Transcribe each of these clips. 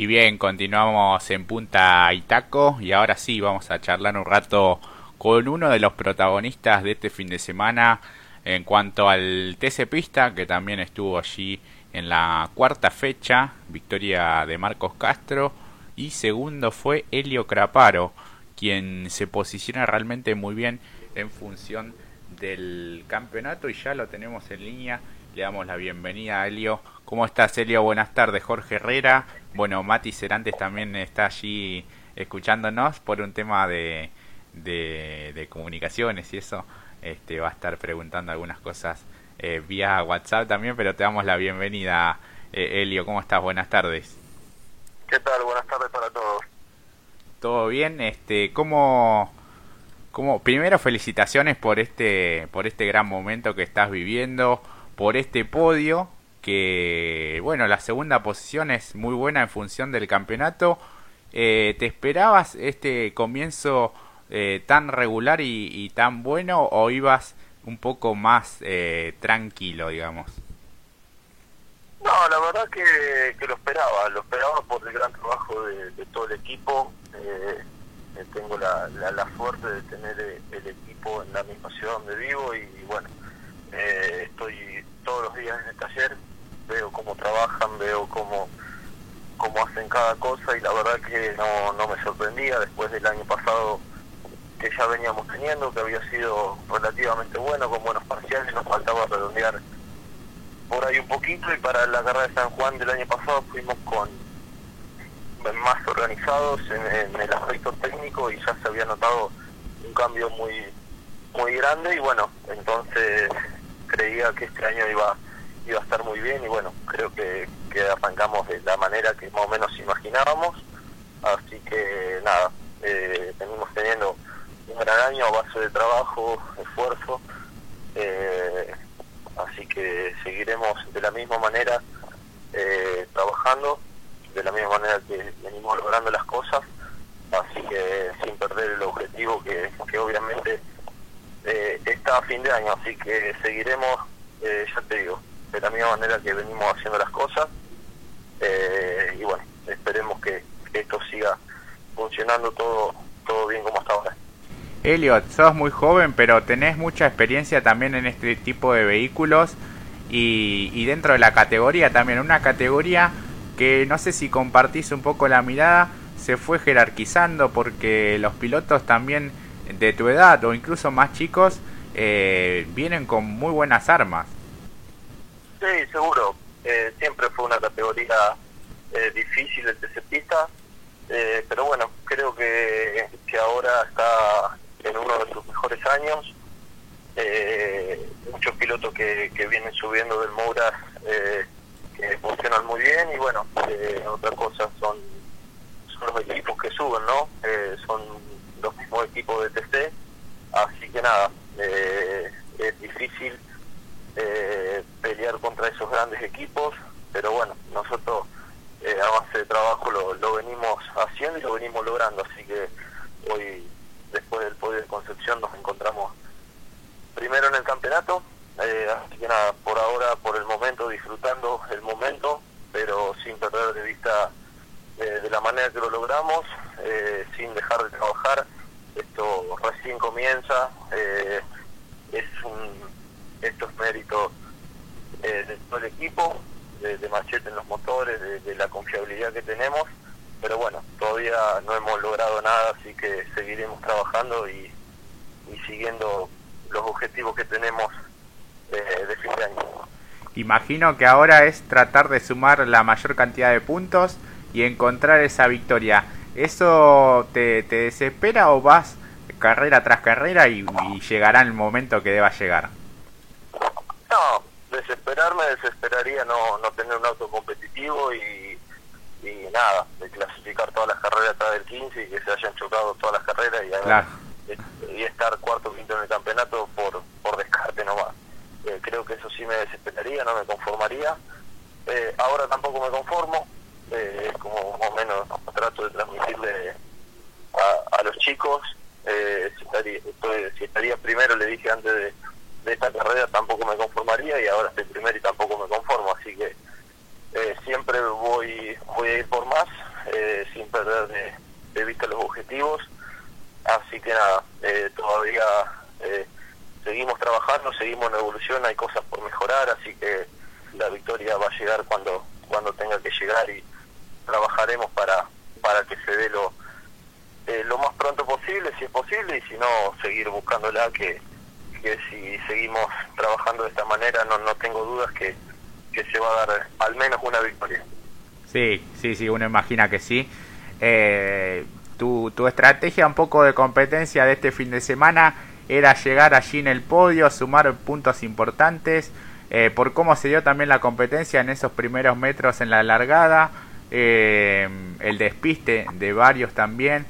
Y bien, continuamos en Punta Itaco y ahora sí vamos a charlar un rato con uno de los protagonistas de este fin de semana en cuanto al TC Pista, que también estuvo allí en la cuarta fecha, victoria de Marcos Castro, y segundo fue Helio Craparo, quien se posiciona realmente muy bien en función del campeonato y ya lo tenemos en línea. Le damos la bienvenida a Helio. ¿Cómo estás, Helio? Buenas tardes, Jorge Herrera. Bueno, Mati Cerantes también está allí escuchándonos por un tema de, de, comunicaciones y eso. Este, va a estar preguntando algunas cosas eh, vía WhatsApp también, pero te damos la bienvenida, eh, Elio. ¿Cómo estás? Buenas tardes. ¿Qué tal? Buenas tardes para todos. ¿Todo bien? Este, ¿cómo, cómo, primero felicitaciones por este, por este gran momento que estás viviendo, por este podio, que bueno, la segunda posición es muy buena en función del campeonato. Eh, ¿Te esperabas este comienzo eh, tan regular y, tan bueno o ibas un poco más eh, tranquilo, digamos? No, la verdad que, que, lo esperaba, lo esperaba por el gran trabajo de, todo el equipo. Eh, tengo la, la, suerte de tener el equipo en la misma ciudad donde vivo y, bueno, estoy todos los días en el taller, veo cómo trabajan, veo cómo, cómo hacen cada cosa y la verdad que no, no me sorprendía. Después del año pasado que ya veníamos teniendo, que había sido relativamente bueno, con buenos parciales, nos faltaba redondear por ahí un poquito y para la carrera de San Juan del año pasado fuimos con más organizados en, el aspecto técnico y ya se había notado un cambio muy muy grande y bueno, entonces creía que este año iba iba a estar muy bien y bueno, creo que, que arrancamos de la manera que más o menos imaginábamos, así que nada, eh, venimos teniendo un gran año a base de trabajo, esfuerzo, eh, así que seguiremos de la misma manera eh, trabajando, de la misma manera que venimos logrando las cosas, así que sin perder el objetivo que, que obviamente eh, está a fin de año, así que seguiremos, ya te digo, de la misma manera que venimos haciendo las cosas, y bueno, esperemos que, esto siga funcionando todo, todo bien como hasta ahora. Elliot, sos muy joven, pero tenés mucha experiencia también en este tipo de vehículos y, y, dentro de la categoría también, una categoría que no sé si compartís un poco la mirada, se fue jerarquizando porque los pilotos también de tu edad o incluso más chicos eh, vienen con muy buenas armas. Sí, seguro. Eh, siempre fue una categoría eh, difícil el TCPista, eh, pero bueno, creo que, que ahora está en uno de sus mejores años. Eh, muchos pilotos que, que vienen subiendo del Moura eh, que funcionan muy bien y bueno, eh, otra cosa son, son los equipos que suben, ¿no? Eh, son los mismos equipos de TC, así que nada, eh, es difícil pelear contra esos grandes equipos, pero bueno, nosotros a base de trabajo lo, lo venimos haciendo y lo venimos logrando, que hoy después del podio de Concepción nos encontramos primero en el campeonato, eh, así que nada, por ahora, por el momento, disfrutando el momento, pero sin perder de vista eh, de la manera que lo logramos, eh, sin dejar de trabajar. Esto recién comienza, es un, esto es mérito de todo el equipo, de, Machete en los motores, de la confiabilidad que tenemos pero bueno, todavía no hemos logrado nada, así que seguiremos trabajando y, siguiendo los objetivos que tenemos eh, de fin de año. Imagino que ahora es tratar de sumar la mayor cantidad de puntos y encontrar esa victoria. ¿Eso te, te desespera o vas carrera tras carrera y, y llegará el momento que deba llegar? No, desesperarme desesperaría no, no tener un auto competitivo y y nada, de clasificar todas las carreras atrás del 15 y que se hayan chocado todas las carreras y, y estar cuarto o quinto en el campeonato por, por descarte nomás. Eh, creo que eso sí me desesperaría, no me conformaría. Eh, ahora tampoco me conformo, eh, es como más o menos trato de transmitirle a, a los chicos. si, estaría, si estaría primero, le dije antes de, de esta carrera, tampoco me conformaría y ahora estoy primero y tampoco me conformo, así que eh, siempre voy voy a ir por más eh, sin de, vista los objetivos. Así que nada, eh, todavía eh, seguimos trabajando, seguimos en evolución, hay cosas por mejorar, así que la victoria va a llegar cuando cuando tenga que llegar y trabajaremos para para que se dé lo lo más pronto posible, si es posible, y si no, seguir buscándola, que, que si seguimos trabajando de esta manera, no, no tengo dudas que, que se va a dar al menos una victoria. Sí, sí, sí, uno imagina que sí. Eh, tu, tu estrategia un poco de competencia de este fin de semana era llegar allí en el podio, sumar puntos importantes, eh, por cómo se dio también la competencia en esos primeros metros en la largada, eh, el despiste de varios también,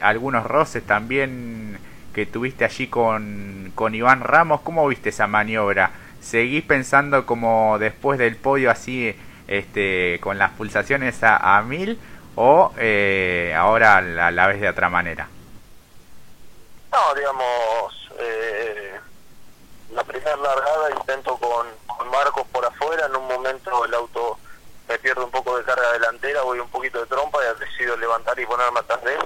algunos roces también que tuviste allí con, con Iván Ramos, ¿cómo viste esa maniobra? ¿Seguís pensando como después del podio así este, con las pulsaciones a, mil o eh, ahora la, la ves de otra manera? No, digamos, eh, la primera largada intento con, Marcos por afuera, en un momento el auto me pierde un poco de carga delantera, voy un poquito de trompa y decido levantar y ponerme atrás de él.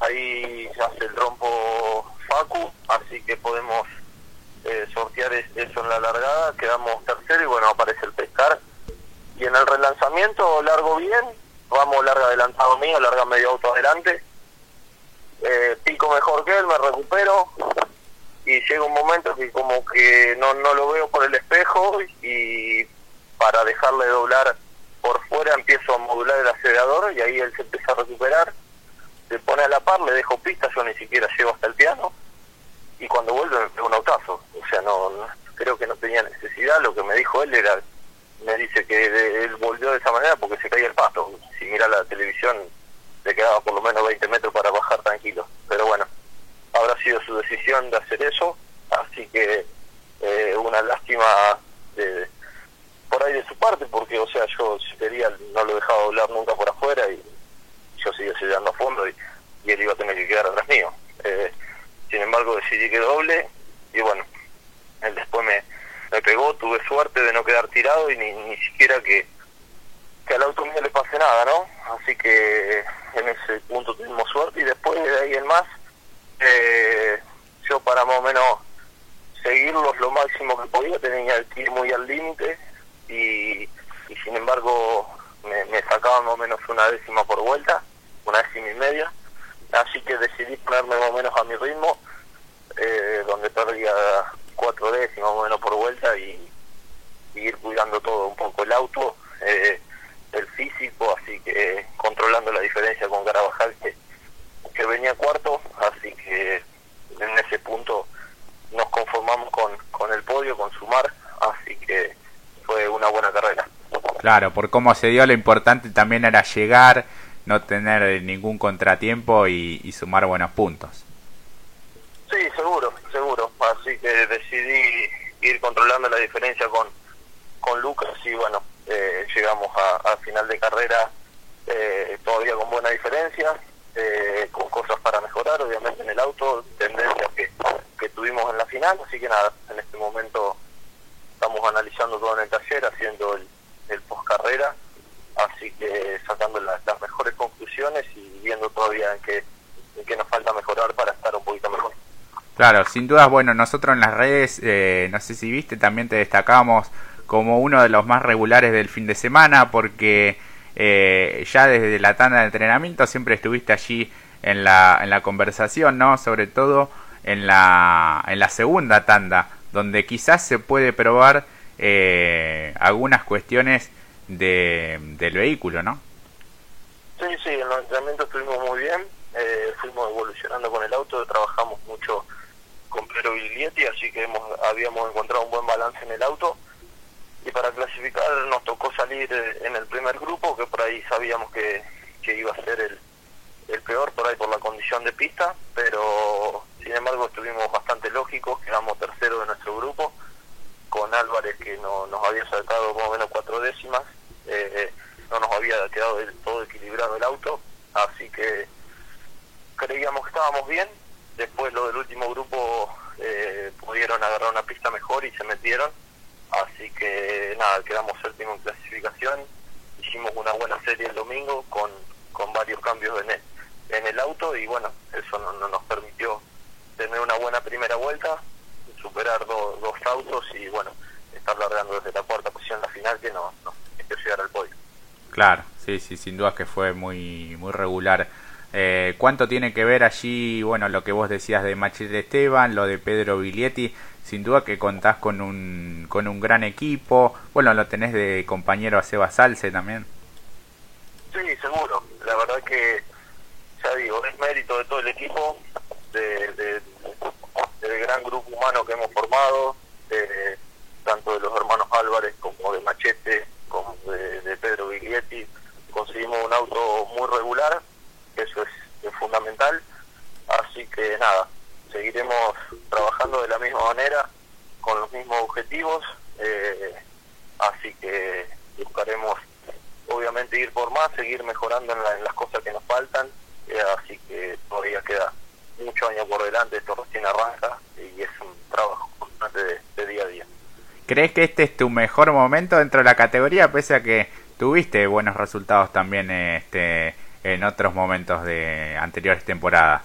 Ahí hace el trompo Facu, así que podemos eh, sortear eso en la largada, quedamos tercero y bueno, aparece el pescar y en el relanzamiento largo bien, vamos larga adelantado mío, larga medio auto adelante, eh, pico mejor que él, me recupero. Y llega un momento que como que no, no lo veo por el espejo y para dejarle doblar por fuera empiezo a modular el acelerador y ahí él se empieza a recuperar, se pone a la par, le dejo pista, yo ni siquiera llego hasta el piano. Y cuando vuelve me pega un autazo, o sea, no creo que no tenía necesidad, lo que me dijo él era me dice que él volvió de esa manera porque se caía el pasto. Si mira la televisión, le quedaba por lo menos 20 metros para bajar tranquilo. Pero bueno, habrá sido su decisión de hacer eso, así que eh, una lástima de, por ahí de su parte, porque, o sea, yo si no lo dejaba hablar nunca por afuera y yo seguía sellando a fondo y, él iba a tener que quedar atrás mío. Eh, sin embargo, decidí que doble y bueno, él después me me pegó, tuve suerte de no quedar tirado y ni, ni siquiera que, que al auto mío le pase nada, ¿no? Así que en ese punto tuvimos suerte y después de ahí en más, eh, yo para más o menos seguirlos lo máximo que podía tenía que ir muy al límite y, sin embargo me, me sacaban más o menos una décima por vuelta, una décima y media, así que decidí ponerme más o menos a mi ritmo, eh, donde perdía cuatro décimas más o menos por vuelta y, ir cuidando todo, un poco el auto, eh, el físico, así que controlando la diferencia con Carabajal que, que venía cuarto, así que en ese punto nos conformamos con, con el podio, con sumar, así que fue una buena carrera. Claro, por cómo se dio, lo importante también era llegar, no tener ningún contratiempo y sumar buenos puntos. Sí, seguro, seguro. Así que decidí ir controlando la diferencia con, con Lucas y bueno, eh, llegamos a, final de carrera eh, todavía con buena diferencia, eh, con cosas para mejorar, obviamente en el auto, tendencias que, que tuvimos en la final, así que nada, en este momento estamos analizando todo en el taller, haciendo el, el post carrera, así que sacando las mejores conclusiones y viendo todavía en qué, en qué nos falta mejorar para estar un poquito mejor. Claro, sin dudas, bueno, nosotros en las redes, eh, no sé si viste, también te destacamos como uno de los más regulares del fin de semana, porque eh, ya desde la tanda de entrenamiento siempre estuviste allí en la, en la conversación, ¿no? Sobre todo en la, en la segunda tanda, donde quizás se puede probar eh, algunas cuestiones de, del vehículo, ¿no? Sí, sí, en los entrenamientos estuvimos muy bien, fuimos evolucionando con el auto, trabajamos mucho con Biglietti, así que hemos, habíamos encontrado un buen balance en el auto. Y para clasificar nos tocó salir eh, en el primer grupo, que por ahí sabíamos que, iba a ser el, el peor, por ahí por la condición de pista, pero sin embargo estuvimos bastante lógicos, quedamos tercero de nuestro grupo, con Álvarez que no, nos había sacado más o menos cuatro décimas, eh, no nos había quedado del todo equilibrado el auto, así que creíamos que estábamos bien, Después lo del último grupo eh, pudieron agarrar una pista mejor y se metieron. Así que nada, quedamos séptimo en clasificación. Hicimos una buena serie el domingo con, con varios cambios en el, en el auto y bueno, eso no, nos permitió tener una buena primera vuelta, superar dos autos y bueno, estar largando desde la cuarta posición la final que no, no llegar al podio. Claro, sí, sí, sin duda que fue muy, muy regular. Eh, ¿Cuánto tiene que ver allí, bueno, lo que vos decías de Machete Esteban, lo de Pedro Biglietti? Sin duda que contás con un, con un gran equipo. Bueno, lo tenés de compañero a Seba Salce también. Sí, seguro. La verdad que, ya digo, es mérito de todo el equipo, de, del gran grupo humano que hemos formado, tanto de los hermanos Álvarez como de Machete, como de, Pedro Biglietti. Conseguimos un auto muy regular, eso es, fundamental. Así que nada, seguiremos trabajando de la misma manera, con los mismos objetivos. Eh, así que buscaremos obviamente ir por más, seguir mejorando en, las cosas que nos faltan, eh, así que todavía queda mucho año por delante, esto recién arranca y es un trabajo constante de, día a día. ¿Crees que este es tu mejor momento dentro de la categoría, pese a que tuviste buenos resultados también este, en otros momentos de anteriores temporadas?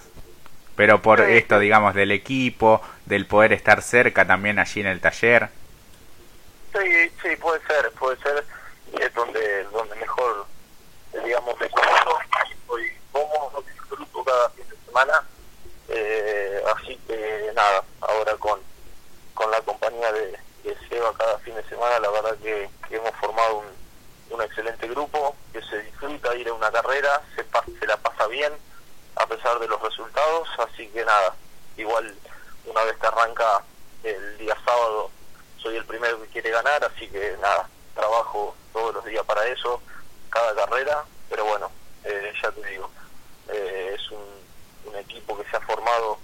Pero por esto, digamos, del equipo, del poder estar cerca también allí en el taller. Sí, sí, puede ser, puede ser es donde donde mejor digamos estoy cómodo disfruto cada fin de semana eh, así que nada ahora con con la compañía de, de, Seba cada fin de semana la verdad que, hemos formado un, excelente grupo que se disfruta ir a una carrera se se la pasa bien a pesar de los resultados así que nada igual una vez que arranca el día sábado soy el primero que quiere ganar así que nada trabajo todos los días para eso, cada carrera, pero bueno, eh, ya te digo, eh, es un, equipo que se ha formado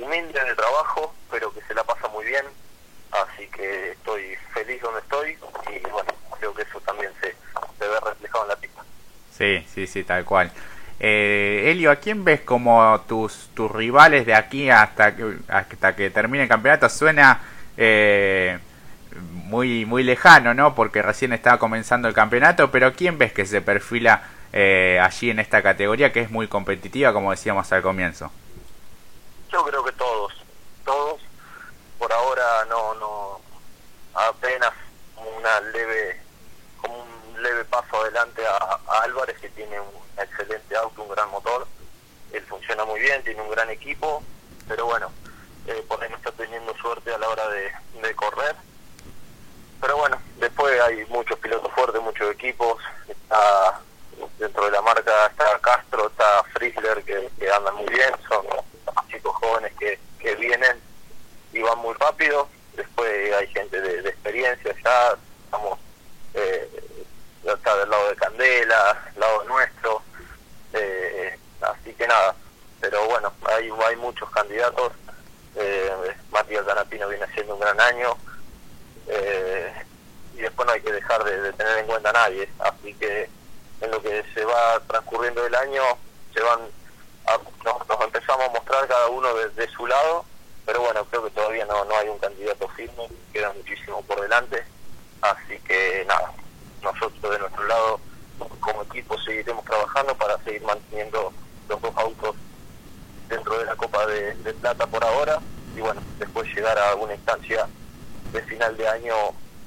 humilde en el trabajo, pero que se la pasa muy bien, así que estoy feliz donde estoy y bueno, creo que eso también se, se ve reflejado en la pista. Sí, sí, sí, tal cual. Eh, Elio, ¿a quién ves como tus, tus rivales de aquí hasta que, hasta que termine el campeonato? Suena eh, muy, muy lejano, ¿no? Porque recién estaba comenzando el campeonato, pero ¿quién ves que se perfila eh, allí en esta categoría que es muy competitiva, como decíamos al comienzo? Yo creo que todos, todos. Por ahora no, no, apenas una leve, paso adelante a, Álvarez que tiene un excelente auto, un gran motor. Él funciona muy bien, tiene un gran equipo, pero bueno, eh, por ahí no está teniendo suerte a la hora de, de correr pero bueno, después hay muchos pilotos fuertes, muchos equipos. Está dentro de la marca está Castro, está Frizzler que, andan muy bien, son chicos jóvenes que, que vienen y van muy rápido. Después hay gente de, experiencia ya, estamos eh, está del lado de Candela, lado nuestro, eh, así que nada. Pero bueno, hay, hay muchos candidatos. Eh, Matías Canapino viene haciendo un gran año eh, y después no hay que dejar de, tener en cuenta a nadie. Así que en lo que se va transcurriendo el año, se van nos, empezamos a mostrar cada uno de, su lado, pero bueno, creo que todavía no, no hay un candidato firme, queda muchísimo por delante. Así que nada, nosotros de nuestro lado, como equipo, seguiremos trabajando para seguir manteniendo los dos autos dentro de la Copa de, Plata por ahora y bueno, después llegar a alguna instancia de final de año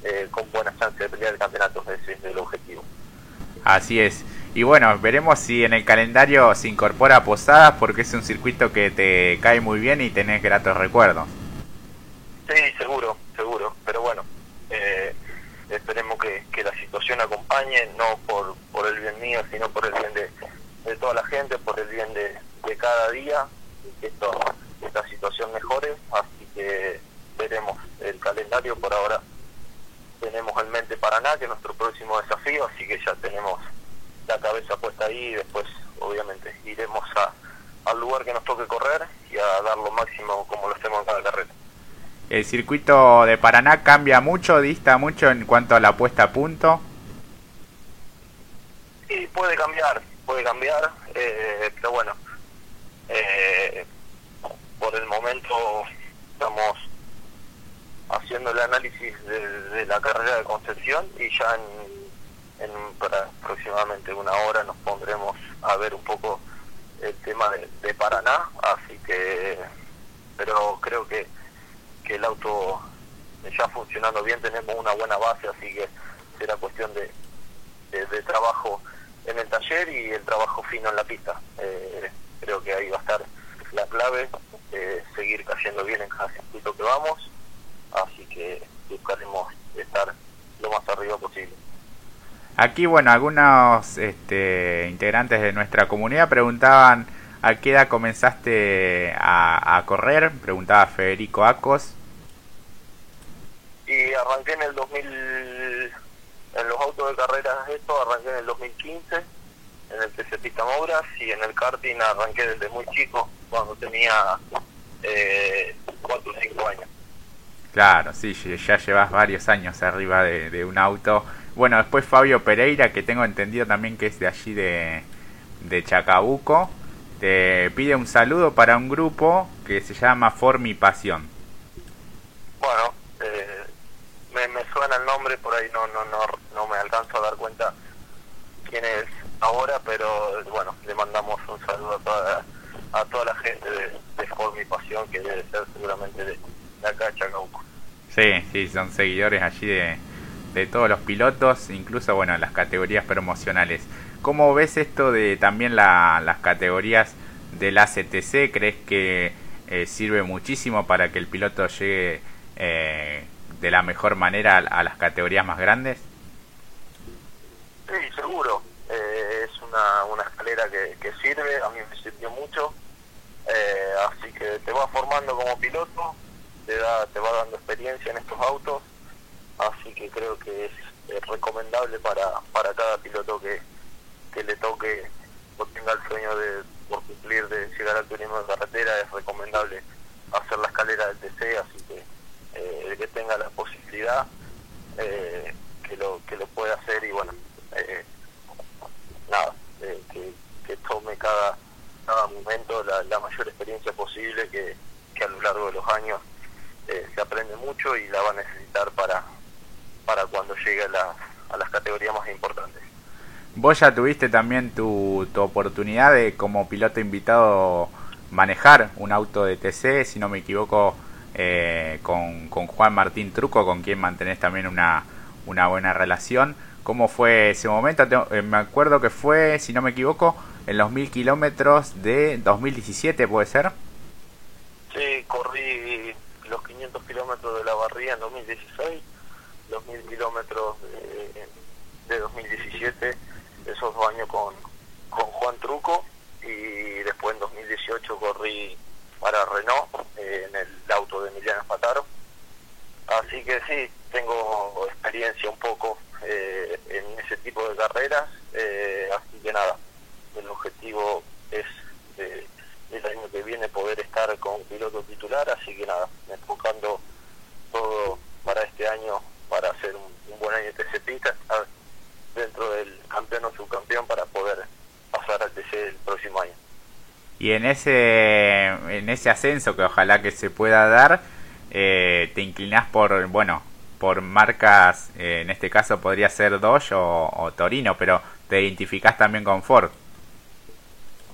eh, con buenas chances de pelear el campeonato, ese es el objetivo. Así es. Y bueno, veremos si en el calendario se incorpora Posadas porque es un circuito que te cae muy bien y tenés gratos recuerdos. Sí, seguro, seguro. Pero bueno, eh, esperemos que, que, la situación no por, por el bien mío, sino por el bien de, de toda la gente, por el bien de, de cada día, que esto, esta situación mejore. Así que veremos el calendario. Por ahora tenemos en mente Paraná que es nuestro próximo desafío así que ya tenemos la cabeza puesta ahí. Y después obviamente iremos a, al lugar que nos toque correr y a dar lo máximo como lo hacemos en cada carrera. El circuito de Paraná cambia mucho dista mucho en cuanto a la puesta a punto puede cambiar puede cambiar eh, pero bueno eh, por el momento estamos haciendo el análisis de, la carrera de Concepción y ya en para aproximadamente una hora nos pondremos a ver un poco el tema de, Paraná, así que, pero creo que, que el auto ya funcionando bien, tenemos una buena base, así que será cuestión de, de, trabajo en el taller y el trabajo fino en la pista. Eh, creo que ahí va a estar la clave, eh, seguir cayendo bien en cada circuito que vamos, así que buscaremos estar lo más arriba posible. Aquí, bueno, algunos este, integrantes de nuestra comunidad preguntaban a qué edad comenzaste a, correr, preguntaba Federico Acos. Y arranqué en el 2000, en los autos de carreras esto, arranqué en el 2015, en el TC Pista Mouras, y en el karting arranqué desde muy chico, cuando tenía eh, 4 o 5 años. Claro, sí, ya llevas varios años arriba de un auto bueno, después Fabio Pereira, que tengo entendido también que es de allí de, de Chacabuco, te pide un saludo para un grupo que se llama Formi Pasión. Bueno, eh, me, me, suena el nombre, por ahí no, no, no, no me a dar cuenta quién es ahora, pero bueno, le mandamos un saludo a toda, a toda la gente de, de Formi Pasión, que debe ser seguramente de, de acá de Chacabuco. Sí, sí, son seguidores allí de, de todos los pilotos, incluso bueno, las categorías promocionales. ¿Cómo ves esto de también las categorías del ACTC? ¿Crees que eh, sirve muchísimo para que el piloto llegue eh, de la mejor manera a, las categorías más grandes? Sí, seguro. Eh, es una, una escalera que, que, sirve, a mí me sirvió mucho. así que te va formando como piloto, te, da, te va dando experiencia en estos autos así que creo que es, recomendable para, para cada piloto que, que le toque o tenga el sueño de por cumplir de llegar al turismo de carretera es recomendable hacer la escalera del TC así que eh, el que tenga la posibilidad eh, que lo que lo pueda hacer y bueno eh, nada que, que, tome cada cada momento la, la mayor experiencia posible que, que a lo largo de los años se aprende mucho y la va a necesitar para para cuando llegue a, a las categorías más importantes. Vos ya tuviste también tu, tu oportunidad de como piloto invitado manejar un auto de TC, si no me equivoco, eh, con, con, Juan Martín Truco, con quien mantenés también una, una buena relación. ¿Cómo fue ese momento? Eh, me acuerdo que fue, si no me equivoco, en los mil kilómetros de 2017, ¿puede ser? Sí, corrí los 500 kilómetros de la barría en 2016 2.000 kilómetros de, de 2017, esos dos años con, con Juan Truco y después en 2018 corrí para Renault eh, en el auto de Emiliano Spataro. Así que sí, tengo experiencia un poco eh, en ese tipo de carreras, eh, así que nada, el objetivo es el año que viene poder estar con piloto titular, así que nada, enfocando todo para este año para hacer un, buen año TC Pista, dentro del campeón o subcampeón para poder pasar al TC el próximo año. Y en ese, en ese ascenso que ojalá que se pueda dar, eh, te inclinás por, bueno, por marcas, eh, en este caso podría ser Dodge o, Torino, pero te identificás también con Ford.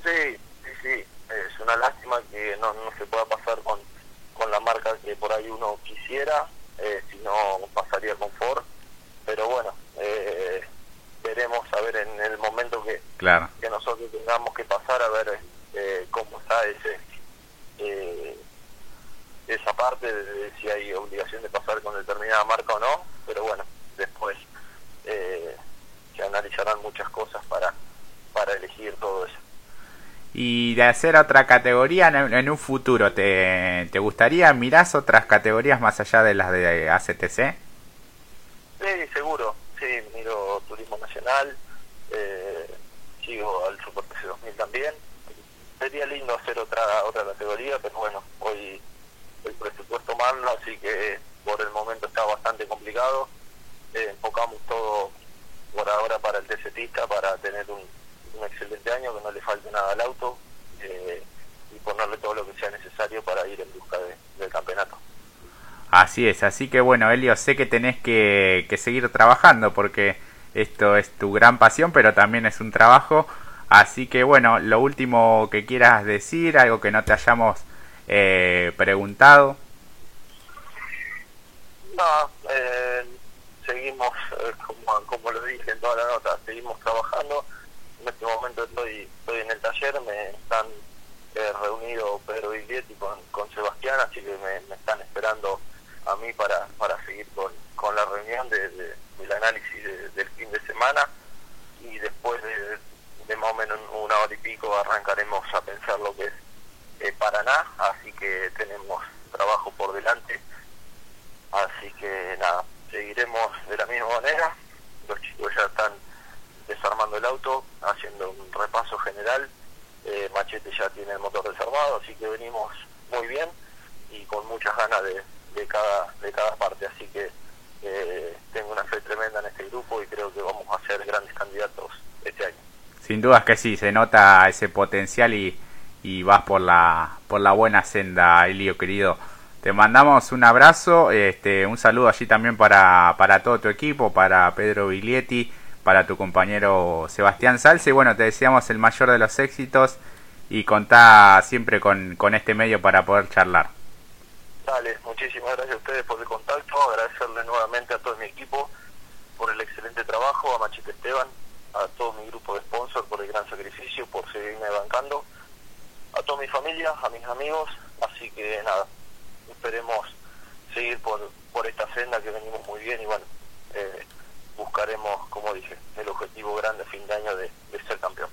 Sí, sí, sí, es una lástima que no, no se pueda pasar con, con la marca que por ahí uno quisiera, eh, si no pasaría con Ford, pero bueno, eh, veremos a ver en el momento que, que nosotros tengamos que pasar a ver eh, cómo está ese esa parte de, si hay obligación de pasar con determinada marca o no, pero bueno, después se analizarán muchas cosas para, para elegir todo eso y de hacer otra categoría en, un futuro, ¿te, ¿te gustaría? ¿Mirás otras categorías más allá de las de ACTC? Sí, seguro. Sí, miro Turismo Nacional, eh, sigo al Super TC 2000 también. Sería lindo hacer otra otra categoría, pero bueno, hoy el presupuesto manda, así que por el momento está bastante complicado. Eh, enfocamos todo por ahora para el TCTista, para tener un, excelente año, que no le falte nada al auto eh, y ponerle todo lo que sea necesario para ir en busca del campeonato. Así es, así que bueno, Elio, sé que tenés que, que seguir trabajando porque esto es tu gran pasión, pero también es un trabajo. Así que bueno, lo último que quieras decir, algo que no te hayamos eh, preguntado. No, eh, seguimos, eh, como, como lo dije en toda la nota, seguimos trabajando. En este momento estoy, estoy en el taller, me están eh, reunido Pedro Viglietti con, con Sebastián, así que me, están esperando a mí para, para seguir con, con la reunión de, del análisis del fin de semana y después de, de, más o menos una hora y pico arrancaremos a pensar lo que es eh, Paraná, que tenemos trabajo por delante, así que nada, seguiremos de la misma manera, los chicos ya están desarmando el auto, haciendo un repaso general. Eh, Machete ya tiene el motor reservado, así que venimos muy bien y con muchas ganas de, de cada, de cada parte, así que eh, tengo una fe tremenda en este grupo y creo que vamos a ser grandes candidatos este año. Sin dudas que sí, se nota ese potencial y, y vas por la, por la buena senda, Elio querido. Te mandamos un abrazo, este, un saludo allí también para, para todo tu equipo, para Pedro Biglietti para tu compañero Sebastián Salce. Bueno, te deseamos el mayor de los éxitos y contá siempre con, con este medio para poder charlar. Dale, muchísimas gracias a ustedes por el contacto, agradecerle nuevamente a todo mi equipo por el excelente trabajo, a Machete Esteban, a todo mi grupo de sponsors por el gran sacrificio, por seguirme bancando, a toda mi familia, a mis amigos, así que nada, esperemos seguir por, por esta senda que venimos muy bien y bueno, eh, buscaremos, como dije, el objetivo grande fin de año de, de ser campeón.